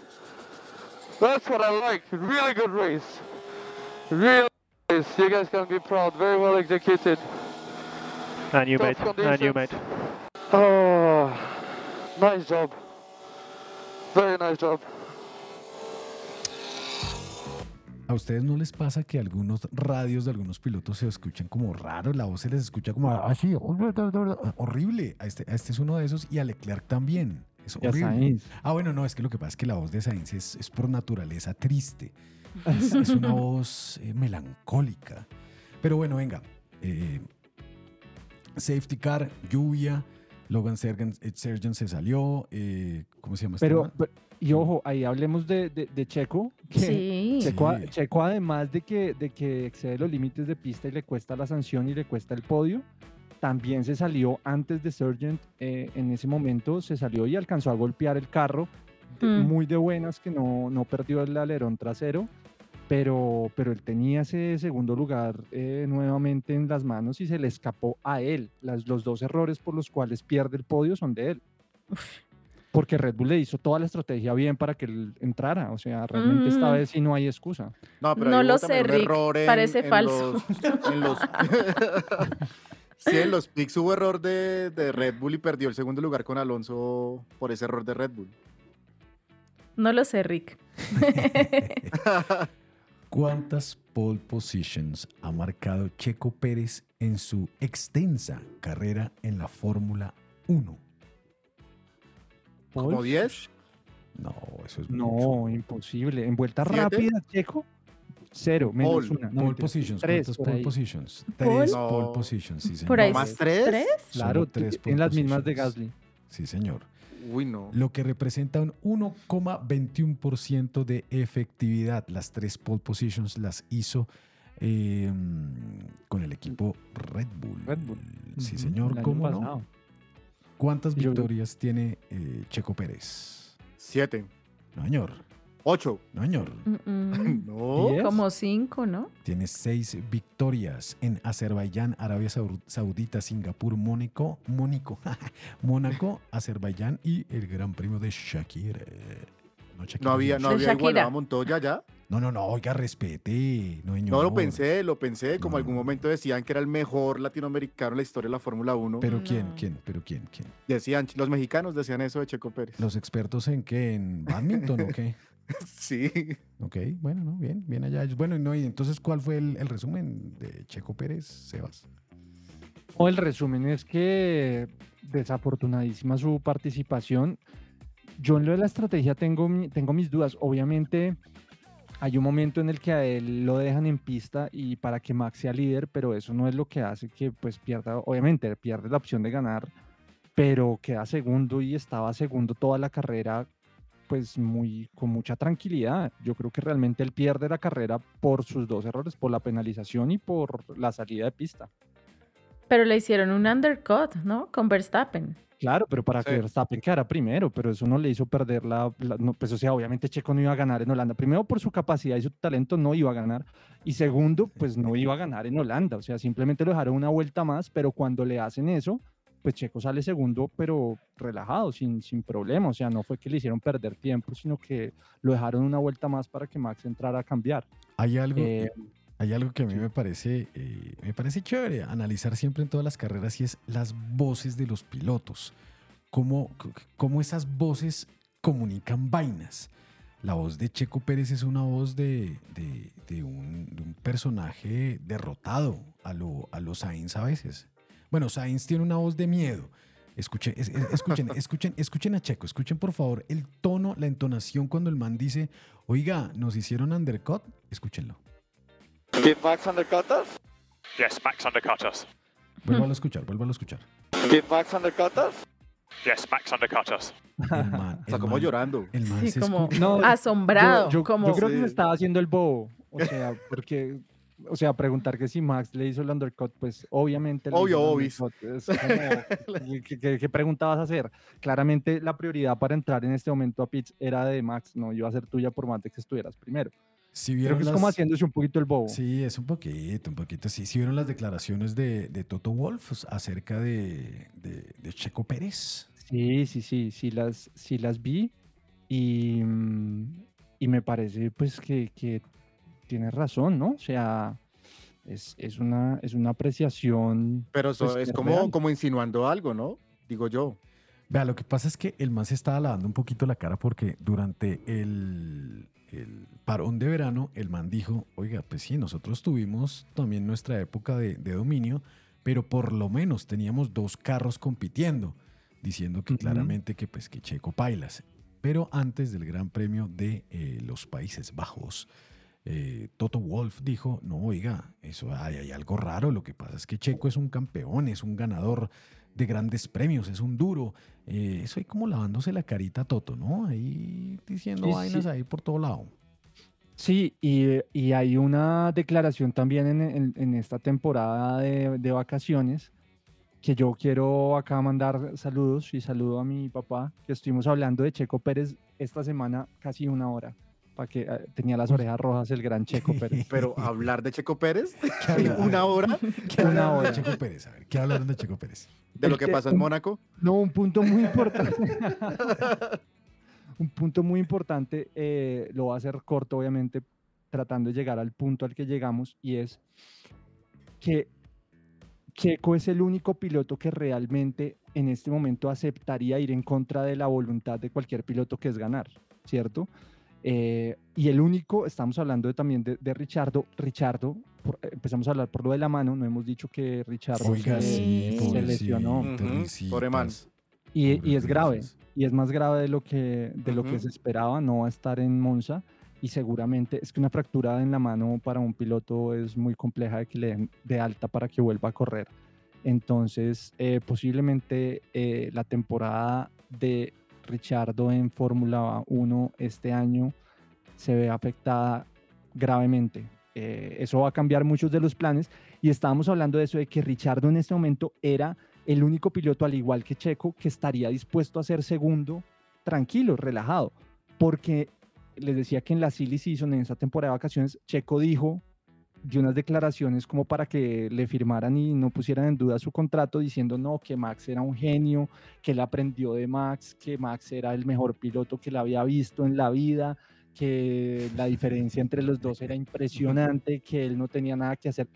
That's what I like. Really good race. Really good race. You guys can be proud. Very well executed. And you, Tough mate. And you, mate. Oh, nice job. Very nice job. ¿A ustedes no les pasa que algunos radios de algunos pilotos se escuchan como raro? La voz se les escucha como así, horrible. A este, a este es uno de esos y a Leclerc también. Es horrible. Ah, bueno, no, es que lo que pasa es que la voz de Sainz es, es por naturaleza triste. Es, es una <laughs> voz eh, melancólica. Pero bueno, venga. eh, safety car, lluvia. Logan Sergen, eh, Sergeant se salió. eh, ¿Cómo se llama este Pero, man? pero- y ojo, ahí hablemos de, de- de Checo. que Sí. Checo, Sí. Checo, además de que, de que excede los límites de pista y le cuesta la sanción y le cuesta el podio, también se salió antes de Sargent. eh, en ese momento se salió y alcanzó a golpear el carro. Mm. Muy de buenas que no, no perdió el alerón trasero. Pero, pero él tenía ese segundo lugar eh, nuevamente en las manos y se le escapó a él. Las, los dos errores por los cuales pierde el podio son de él. Porque Red Bull le hizo toda la estrategia bien para que él entrara. O sea, realmente esta Mm. vez sí no hay excusa. No, pero lo sé, Rick, error en- parece en falso. los- en los- <laughs> sí, en los picks hubo error de, de Red Bull y perdió el segundo lugar con Alonso por ese error de Red Bull. No lo sé, Rick. <laughs> ¿Cuántas pole positions ha marcado Checo Pérez en su extensa carrera en la Fórmula 1? ¿Como 10? No, eso es No, mucho. imposible. En vuelta ¿Siete? rápida, Checo, cero, menos Pole, una. No, pole positions. tres, ¿Cuántas pole ahí. positions? Tres No. pole positions, sí, señor. Por ahí. ¿No más tres? ¿Tres? Claro, Solo tres en las mismas de. Gasly. Sí, señor. Uy, no. Lo que representa un 1,21% de efectividad. Las tres pole positions las hizo eh, con el equipo Red Bull. Red Bull. Sí, señor, ¿cómo no? pasado. ¿Cuántas Yo- victorias tiene eh, Checo Pérez? Siete. No, señor. Ocho. No, señor. Mm, mm. <laughs> No. ¿Diez? Como cinco, ¿no? Tiene seis victorias en Azerbaiyán, Arabia Sau- Saudita, Singapur, Mónaco, Mónaco, <laughs> Mónaco, Azerbaiyán y el Gran Premio de Shakira. No, Shakira, No había, no había igualado a Montoya ya. No, no, no, oiga, respete. No, No señor. lo pensé, lo pensé. Como No, algún no. momento decían que era el mejor latinoamericano en la historia de la Fórmula 1. ¿Pero quién, No. quién, pero quién, quién? Decían, los mexicanos decían eso de Checo Pérez. ¿Los expertos en qué? ¿En badminton o qué? <laughs> <laughs> Sí. Ok, bueno, no, bien, bien allá. Bueno, no, y entonces, ¿cuál fue el, el resumen de Checo Pérez, Sebas? O el resumen es que desafortunadísima su participación. Yo en lo de la estrategia tengo, tengo mis dudas. Obviamente hay un momento en el que a él lo dejan en pista y para que Max sea líder, pero eso no es lo que hace que pues pierda, obviamente pierde la opción de ganar, pero queda segundo y estaba segundo toda la carrera pues muy con mucha tranquilidad. Yo creo que realmente él pierde la carrera por sus dos errores, por la penalización y por la salida de pista. Pero le hicieron un undercut, ¿no? Con Verstappen. Claro, pero para Sí. que Verstappen quedara primero, pero eso no le hizo perder la, la- no, pues o sea, obviamente Checo no iba a ganar en Holanda. Primero por su capacidad y su talento no iba a ganar y segundo, pues no iba a ganar en Holanda, o sea, simplemente lo dejaron una vuelta más, pero cuando le hacen eso, pues Checo sale segundo, pero relajado, sin, sin problema, o sea, no fue que le hicieron perder tiempo, sino que lo dejaron una vuelta más para que Max entrara a cambiar. Hay algo, Eh, hay algo que a mí me parece, eh, me parece chévere analizar siempre en todas las carreras y es las voces de los pilotos. Cómo, cómo esas voces comunican vainas. La voz de Checo Pérez es una voz de, de- de un, de un personaje derrotado a lo, a los Sainz a veces. Bueno, Sainz tiene una voz de miedo. Escuchen, es- es- escuchen, <laughs> escuchen, escuchen a Checo, escuchen por favor el tono, la entonación cuando el man dice, oiga, nos hicieron undercut, escúchenlo. Did Max undercut us? Yes, Max undercut us. Vuélvalo a escuchar, vuélvalo a escuchar. Did Max undercut us? Yes, Max undercut us. El <laughs> man, Está el como man- llorando. El man Sí, se como No, <laughs> asombrado. Yo, yo- como... yo creo que se estaba haciendo el bobo. O sea, porque, o sea, preguntar que si Max le hizo el undercut, pues obviamente. Obvio, <laughs> como, ¿qué, qué- qué pregunta vas a hacer? Claramente la prioridad para entrar en este momento a pits era de Max, no iba a ser tuya por más de que estuvieras primero. Si Creo que es como las- haciéndose un poquito el bobo. Sí, es un poquito, un poquito. Sí, sí vieron las declaraciones de, de Toto Wolf acerca de, de- de Checo Pérez. Sí, sí, sí, sí las, sí las vi y, mm, y me parece pues que, que tienes razón, ¿no? O sea, es, es una, es una apreciación. Pero eso pues, es como, real. como insinuando algo, ¿no? Digo yo. Vea, lo que pasa es que el man se estaba lavando un poquito la cara porque durante el, el parón de verano, el man dijo, oiga, pues sí, nosotros tuvimos también nuestra época de, de dominio, pero por lo menos teníamos dos carros compitiendo, diciendo que Ujú. claramente que pues que Checo Pailas. Pero antes del Gran Premio de eh, los Países Bajos, eh, Toto Wolf dijo, no, oiga, eso hay, hay algo raro, lo que pasa es que Checo es un campeón, es un ganador de grandes premios, es un duro. Eh, eso ahí como lavándose la carita a Toto, ¿no? Ahí diciendo Sí, vainas sí. ahí por todo lado. Sí, y, y hay una declaración también en, en- en esta temporada de, de vacaciones que yo quiero acá mandar saludos y saludo a mi papá, que estuvimos hablando de Checo Pérez esta semana casi una hora. Para que eh, tenía las orejas rojas el gran Checo <laughs> Pérez. Pero hablar de Checo Pérez, <laughs> una hora, <laughs> ¿Qué Una hablaron hora. de Checo Pérez? A ver, ¿qué hablaron de Checo Pérez? de lo que pasó en Mónaco. No, un punto muy importante. un punto muy importante, eh, lo va a hacer corto, obviamente, tratando de llegar al punto al que llegamos, y es que Checo es el único piloto que realmente en este momento aceptaría ir en contra de la voluntad de cualquier piloto que es ganar, ¿cierto? Eh, y el único, estamos hablando de- también de, de Richardo. Richardo, por- eh, empezamos a hablar por lo de la mano, no hemos dicho que Richardo Oiga, se, sí, se lesionó. pobre man. risitas. Y, es grave, y es más grave de lo que, de lo que se esperaba, no va a estar en Monza y seguramente es que una fractura en la mano para un piloto es muy compleja de que le den de alta para que vuelva a correr. Entonces, eh, posiblemente eh, la temporada de Richardo en Fórmula 1 este año se ve afectada gravemente. Eh, eso va a cambiar muchos de los planes y estábamos hablando de eso, de que Richardo en este momento era el único piloto, al igual que Checo, que estaría dispuesto a ser segundo, tranquilo, relajado, porque les decía que en la Silly Season, en esa temporada de vacaciones, Checo dijo, dio unas declaraciones como para que le firmaran y no pusieran en duda su contrato, diciendo no, que Max era un genio, que él aprendió de Max, que Max era el mejor piloto que le había visto en la vida, que la diferencia entre los dos era impresionante, que él no tenía nada que hacer.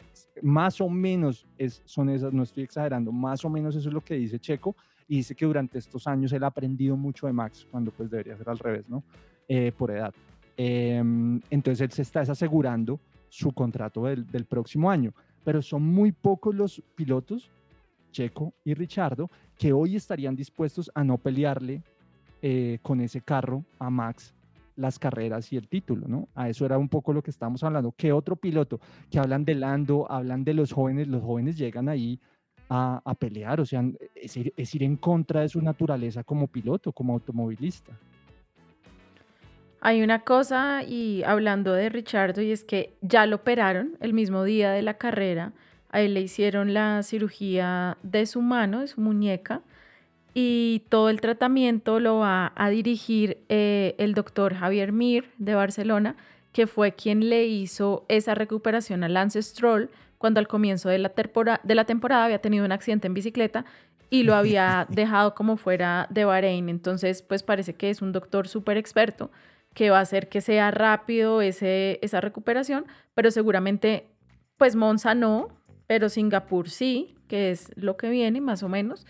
Más o menos es, son esas, no estoy exagerando, más o menos eso es lo que dice Checo y dice que durante estos años él ha aprendido mucho de Max, cuando pues debería ser al revés, ¿no? Eh, por edad. Em, entonces él se está asegurando su contrato del, próximo año, pero son muy pocos los pilotos, Checo y Richardo, que hoy estarían dispuestos a no pelearle eh, con ese carro a Max las carreras y el título, ¿no? A eso era un poco lo que estábamos hablando. ¿Qué otro piloto? Que hablan de Lando, hablan de los jóvenes, los jóvenes llegan ahí a, a pelear, o sea, es es ir en contra de su naturaleza como piloto, como automovilista. Hay una cosa, y hablando de Richardo, y es que ya lo operaron el mismo día de la carrera. A él le hicieron la cirugía de su mano, de su muñeca, y todo el tratamiento lo va a dirigir eh, el doctor Javier Mir de Barcelona, que fue quien le hizo esa recuperación a Lance Stroll cuando al comienzo de la, de la temporada había tenido un accidente en bicicleta y lo había <laughs> dejado como fuera de Bahrein. Entonces, pues parece que es un doctor súper experto que va a hacer que sea rápido ese, esa recuperación, pero seguramente, pues Monza no, pero Singapur sí, que es lo que viene más o menos.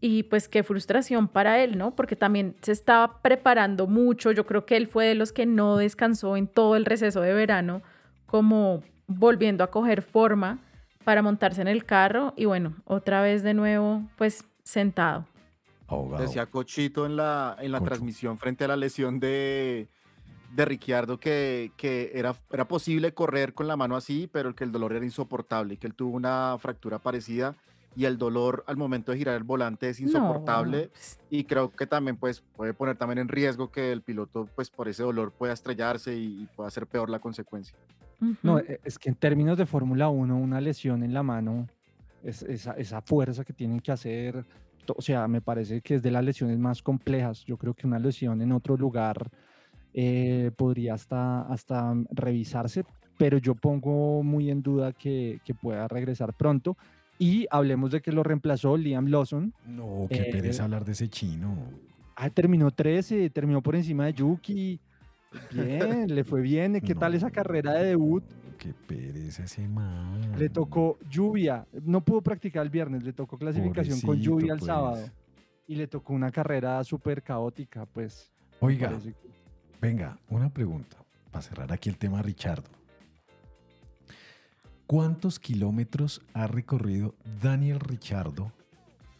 Y pues qué frustración para él, ¿no? Porque también se estaba preparando mucho. Yo creo que él fue de los que no descansó en todo el receso de verano, como volviendo a coger forma para montarse en el carro. Y bueno, otra vez de nuevo, pues sentado. Ahogado. Decía Cochito en la, en la Cocho. transmisión frente a la lesión de, de Ricciardo que, que era, era posible correr con la mano así, pero que el dolor era insoportable y que él tuvo una fractura parecida y el dolor al momento de girar el volante es insoportable y creo que también pues puede poner también en riesgo que el piloto pues por ese dolor pueda estrellarse y, y pueda ser peor la consecuencia. No, Ujú. e- es que en términos de Fórmula 1, una lesión en la mano, es, esa, esa fuerza que tienen que hacer, o sea, me parece que es de las lesiones más complejas. Yo creo que una lesión en otro lugar eh, podría hasta, hasta revisarse, pero yo pongo muy en duda que, que pueda regresar pronto. Y hablemos de que lo reemplazó Liam Lawson. No, qué Eh, pereza hablar de ese chino. Ah, terminó 13, terminó por encima de Yuki. <laughs> Bien, le fue bien. ¿Qué tal esa carrera de debut? Qué pereza ese man. Le tocó lluvia. No pudo practicar el viernes, le tocó clasificación con lluvia el pues. sábado. Y le tocó una carrera súper caótica, pues. Oiga, que- venga, una pregunta para cerrar aquí el tema Richardo. ¿Cuántos kilómetros ha recorrido Daniel Richardo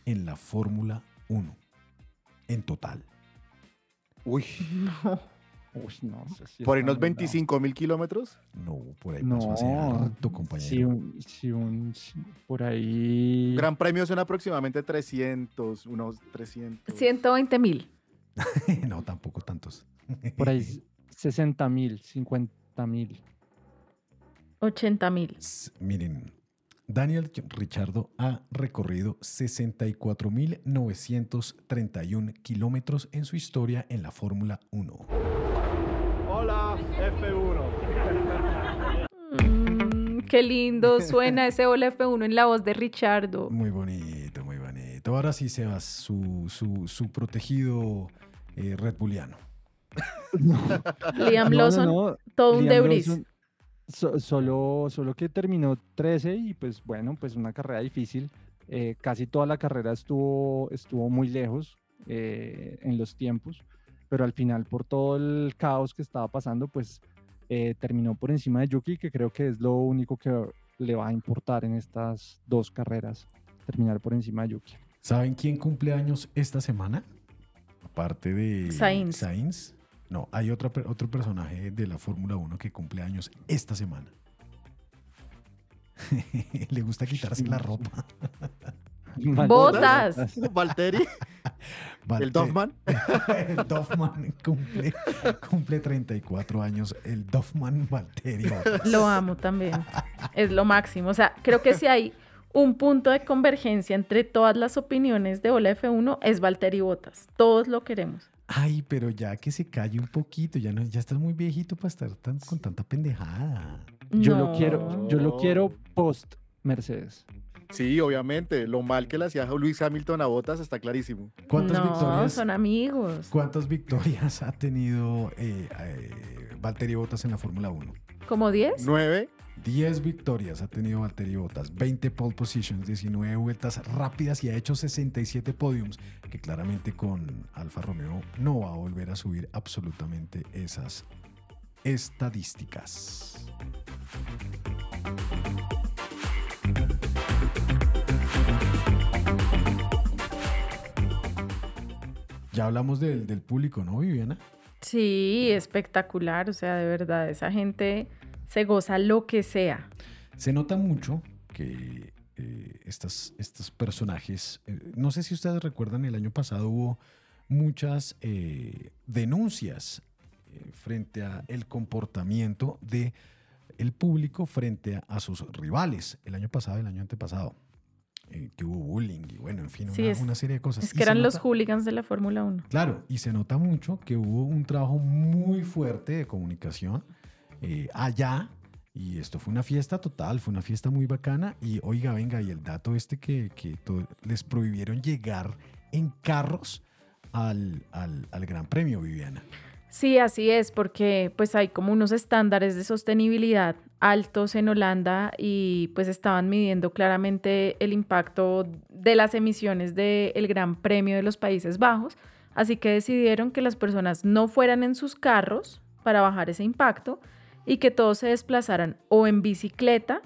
en la Fórmula 1 en total? Uy, Uy, no sé si por ahí unos muy 25 mil kilómetros. No, por ahí bravo. pasó hace No, harto, compañero. sí, un- sí, un- sí, por ahí. Gran premio son aproximadamente 300, unos 300. 120 mil. <laughs> no, tampoco tantos. Por ahí <laughs> 60 mil, 50 mil. 80 mil. Miren, Daniel Richardo ha recorrido 64.931 kilómetros en su historia en la Fórmula 1. Hola F1. Mm, qué lindo suena ese Hola F1 en la voz de Richardo. Muy bonito, muy bonito. Ahora sí, Sebas, su, su, su protegido eh, Red Bulliano. <laughs> Liam No, no, Lawson, no. todo un Liam debris. Lawson, so- solo, solo que terminó 13 y pues bueno, pues una carrera difícil. Eh, casi toda la carrera estuvo, estuvo muy lejos eh, en los tiempos, pero al final por todo el caos que estaba pasando, pues eh, terminó por encima de Yuki, que creo que es lo único que le va a importar en estas dos carreras, terminar por encima de Yuki. ¿Saben quién cumple años esta semana? Aparte de Sainz. Sainz. No, hay otra, per- otro personaje de la Fórmula 1 que cumple años esta semana. <laughs> Le gusta quitarse la ropa. <laughs> Botas. Valtteri. El Doffman. <laughs> el Doffman cumple, cumple 34 años. El Doffman Valtteri Bottas. Lo amo también. Es lo máximo. O sea, creo que si hay un punto de convergencia entre todas las opiniones de Hola F1 es Valtteri Bottas. Todos lo queremos. Ay, pero ya que se calle un poquito, ya no, ya estás muy viejito para estar tan, con tanta pendejada. Yo lo quiero, yo lo quiero post Mercedes. Sí, obviamente. Lo mal que le hacía Luis Hamilton a Botas está clarísimo. ¿Cuántas no, victorias? son amigos. ¿Cuántas victorias ha tenido eh, eh, Valtteri Bottas en la Fórmula 1? ¿Como 10? Nueve. 10 victorias ha tenido Valtteri Bottas, 20 pole positions, 19 vueltas rápidas y ha hecho 67 podiums, que claramente con Alfa Romeo no va a volver a subir absolutamente esas estadísticas. Ya hablamos del, del público, ¿no, Viviana? Sí, espectacular. O sea, de verdad, esa gente se goza lo que sea. Se nota mucho que eh, estas, estos personajes, eh, no sé si ustedes recuerdan, el año pasado hubo muchas eh, denuncias frente a el comportamiento de el público frente a, a sus rivales el año pasado y el año antepasado. Eh, que hubo bullying y bueno, en fin, Sí, una, es- una serie de cosas. Es Y que se eran los nota- hooligans de la Fórmula 1. Claro, y se nota mucho que hubo un trabajo muy fuerte de comunicación eh, allá. Y esto fue una fiesta total, fue una fiesta muy bacana. Y oiga, venga, y el dato este que, que to- les prohibieron llegar en carros al, al- al Gran Premio, Viviana. Sí, así es, porque pues hay como unos estándares de sostenibilidad altos en Holanda y pues estaban midiendo claramente el impacto de las emisiones del Gran Premio de los Países Bajos, así que decidieron que las personas no fueran en sus carros para bajar ese impacto y que todos se desplazaran o en bicicleta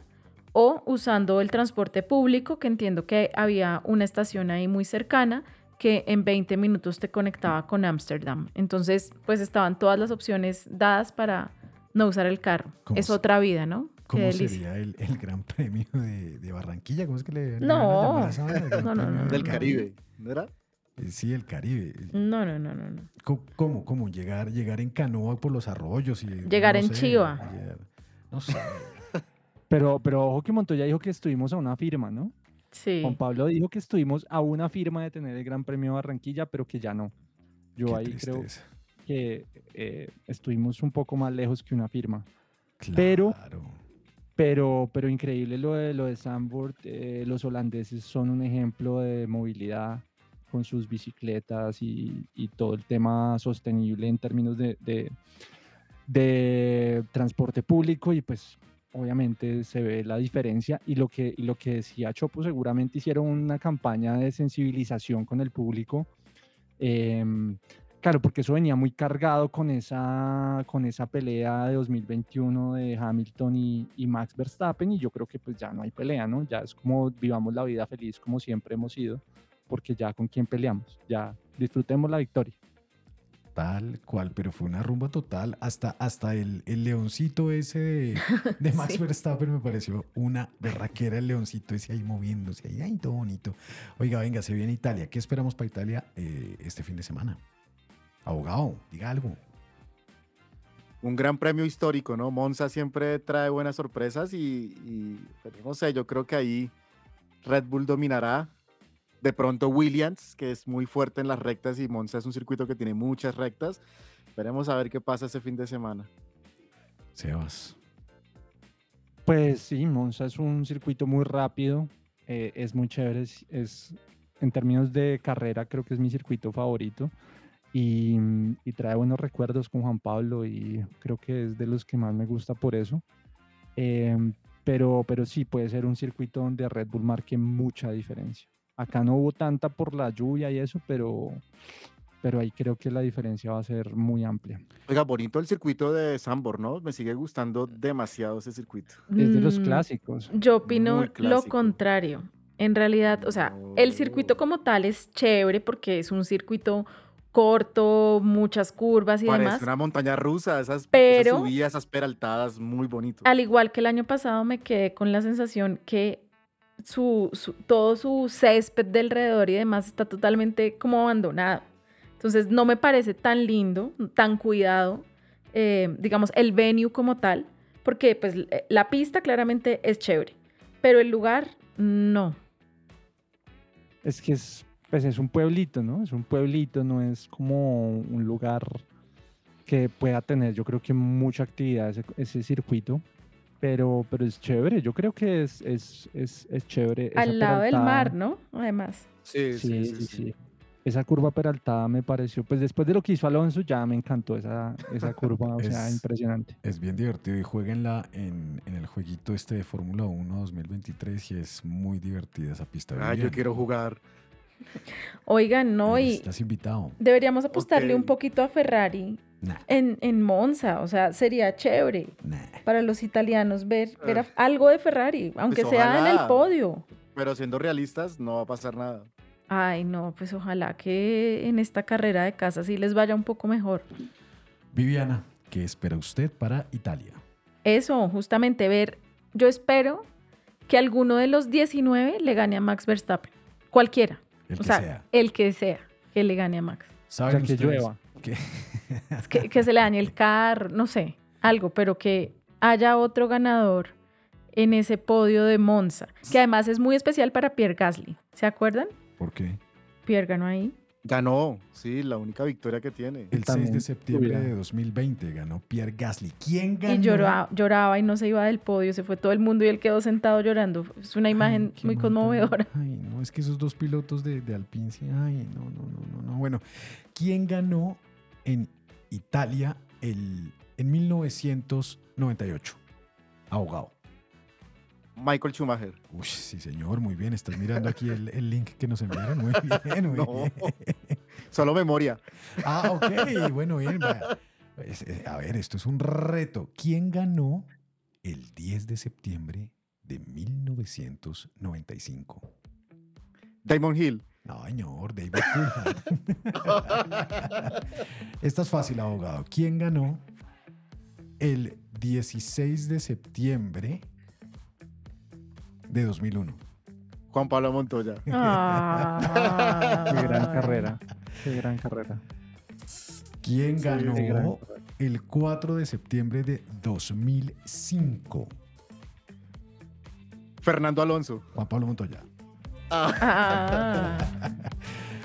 o usando el transporte público, que entiendo que había una estación ahí muy cercana que en 20 minutos te conectaba con Ámsterdam. Entonces, pues estaban todas las opciones dadas para no usar el carro. ¿Cómo Es se- otra vida, ¿no? ¿Cómo sería el, el Gran Premio de, de Barranquilla? ¿Cómo es que le, le No. van a No, no, no, de Del no. Caribe. ¿No era? Eh, Sí, el Caribe. No, no, no, no, ¿Cómo? ¿Cómo? Llegar, llegar en canoa por los arroyos y Llegar no en sé, chiva. llegar- no sé. <laughs> Pero, pero ojo que Montoya dijo que estuvimos a una firma, ¿no? Sí. Juan Pablo dijo que estuvimos a una firma de tener el Gran Premio de Barranquilla, pero que ya no. Yo Qué ahí creo tristeza. que eh, estuvimos un poco más lejos que una firma. Pero, pero, pero increíble lo de, lo de Zandvoort. eh, los holandeses son un ejemplo de movilidad con sus bicicletas y, y todo el tema sostenible en términos de, de- de transporte público y pues obviamente se ve la diferencia y lo que, y lo que decía Chopo, seguramente hicieron una campaña de sensibilización con el público. em, claro, porque eso venía muy cargado con esa, con esa pelea de 2021 de Hamilton y, y Max Verstappen y yo creo que pues ya no hay pelea, ¿no? Ya es como vivamos la vida feliz como siempre hemos sido, porque ya con quién peleamos, ya disfrutemos la victoria. Tal cual, pero fue una rumba total. Hasta, hasta el, el leoncito ese de, <laughs> de Max Sí. Verstappen me pareció una berraquera el leoncito ese ahí moviéndose. Ahí, ay, todo bonito. Oiga, venga, se viene Italia. ¿Qué esperamos para Italia eh, este fin de semana? Abogado, diga algo. Un gran premio histórico, ¿no? Monza siempre trae buenas sorpresas y, y, pero no sé, yo creo que ahí Red Bull dominará. De pronto Williams, que es muy fuerte en las rectas y Monza es un circuito que tiene muchas rectas. Veremos a ver qué pasa ese fin de semana. Sebas. Pues sí, Monza es un circuito muy rápido, eh, es muy chévere, es, es- en términos de carrera creo que es mi circuito favorito y, mm, y trae buenos recuerdos con Juan Pablo y creo que es de los que más me gusta por eso. Em, pero, pero sí puede ser un circuito donde Red Bull marque mucha diferencia. Acá no hubo tanta por la lluvia y eso, pero, pero ahí creo que la diferencia va a ser muy amplia. Oiga, bonito el circuito de Sambor, ¿no? Me sigue gustando demasiado ese circuito. Es de los Mm, clásicos. Yo opino lo contrario. En realidad, o sea, el circuito como tal es chévere porque es un circuito corto, muchas curvas y Parece demás. una montaña rusa, esas, esas Pero- subidas, esas peraltadas, muy bonito. Al igual que el año pasado, me quedé con la sensación que su, su- todo su césped de alrededor y demás está totalmente como abandonado. Entonces, no me parece tan lindo, tan cuidado, eh, digamos, el venue como tal, porque pues l- la pista claramente es chévere, pero el lugar no. Es que es, pues es un pueblito, ¿no? Es un pueblito, no es como un lugar que pueda tener, yo creo que mucha actividad ese, ese circuito, pero, pero es chévere, yo creo que es, es, es, es chévere. esa Al lado del mar, ¿no? Además. Sí, Sí, sí, sí. Esa curva peraltada me pareció, pues después de lo que hizo Alonso, ya me encantó esa, esa curva, o sea, Es- impresionante. Es bien divertido y jueguenla en, en el jueguito este de Fórmula 1 2023 y es muy divertida esa pista. Ah, yo quiero jugar. Oigan, no, y Estás invitado. deberíamos apostarle un poquito a Ferrari Nah. en, en Monza, o sea, sería chévere para los italianos ver, ver a- algo de Ferrari, aunque Pues sea en el podio. Pero siendo realistas, no va a pasar nada. Ay, no, pues ojalá que en esta carrera de casa sí les vaya un poco mejor. Viviana, ¿qué espera usted para Italia? Eso, justamente ver, yo espero que alguno de los 19 le gane a Max Verstappen, cualquiera, El o que sea, sea. el que sea, que le gane a Max. ¿Saben que ustedes llueva. que- <laughs> que, que se le dañe el carro, no sé, algo, pero que haya otro ganador en ese podio de Monza, que además es muy especial para Pierre Gasly. ¿Se acuerdan? ¿Por qué? Pierre ganó ahí. Ganó, sí, la única victoria que tiene. El 6 de También septiembre de 2020 ganó Pierre Gasly. ¿Quién ganó? Y lloraba, lloraba y no se iba del podio, se fue todo el mundo y él quedó sentado llorando. Es una imagen muy montón. conmovedora. Ay, no, es que esos dos pilotos de, de Alpine, sí, ay, no, no, no, no, no. Bueno, ¿quién ganó en Italia el, en 1998? Abogado. Michael Schumacher. Uy, sí, señor, muy bien. Estás mirando aquí el, el link que nos enviaron. Muy bien, muy <laughs> No, bien. solo memoria. Ah, ok, bueno, bien. A ver, esto es un reto. ¿Quién ganó el 10 de septiembre de 1995? Damon Hill. No, señor, David Coulthard. Esta es fácil, abogado. ¿Quién ganó el 16 de septiembre de 2001? Juan Pablo Montoya. Ah. Qué gran carrera, qué gran carrera. ¿Quién Sí, qué gran ganó el 4 de septiembre de 2005? Fernando Alonso. Juan Pablo Montoya. Ah. <laughs>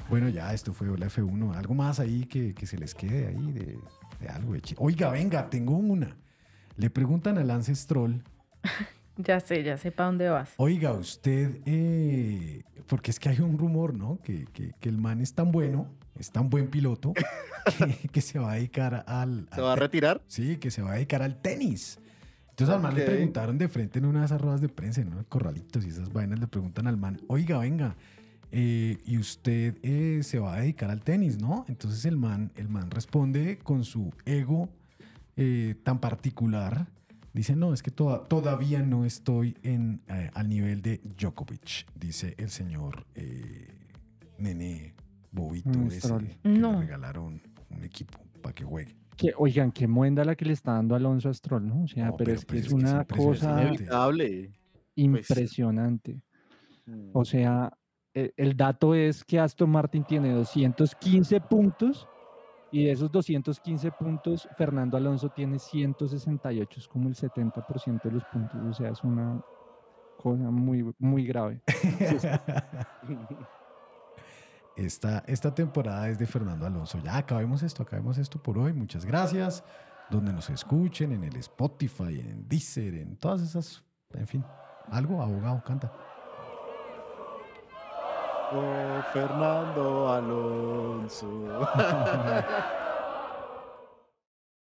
Bueno, ya, esto fue la F1. Algo más ahí que, que se les quede ahí de, de algo de Oiga, venga, tengo una. Le preguntan a Lance Stroll, <laughs> Ya sé, ya sé para dónde vas. oiga, usted, eh, porque es que hay un rumor, ¿no? Que, que- que el man es tan bueno, es tan buen piloto, <laughs> que, que se va a dedicar al... ¿Se va a retirar? Sí, que se va a dedicar al tenis. Entonces al man le preguntaron de frente en una de esas ruedas de prensa, en unos corralitos y esas vainas, le preguntan al man, oiga, venga, eh, y usted eh, se va a dedicar al tenis, ¿no? Entonces el man, el man responde con su ego eh, tan particular. Dice, no, es que toda- todavía no estoy en, eh, al nivel de Djokovic, dice el señor eh, Nene Bobito, ese que No. le regalaron un equipo para que juegue. Que, oigan, qué muenda la que le está dando Alonso a Stroll, ¿no? O sea, No, pero, pero es que pues es que es una cosa Inevitable. impresionante. Mm. O sea, e- el dato es que Aston Martin tiene 215 puntos y de esos 215 puntos, Fernando Alonso tiene 168, es como el 70% de los puntos. O sea, es una cosa muy, muy grave. <laughs> <laughs> esta, esta temporada es de Fernando Alonso. Ya acabemos esto, acabemos esto por hoy. Muchas gracias. Donde nos escuchen, en el Spotify, en Deezer, en todas esas, en fin, algo, abogado, canta. Oh, Fernando Alonso. <laughs>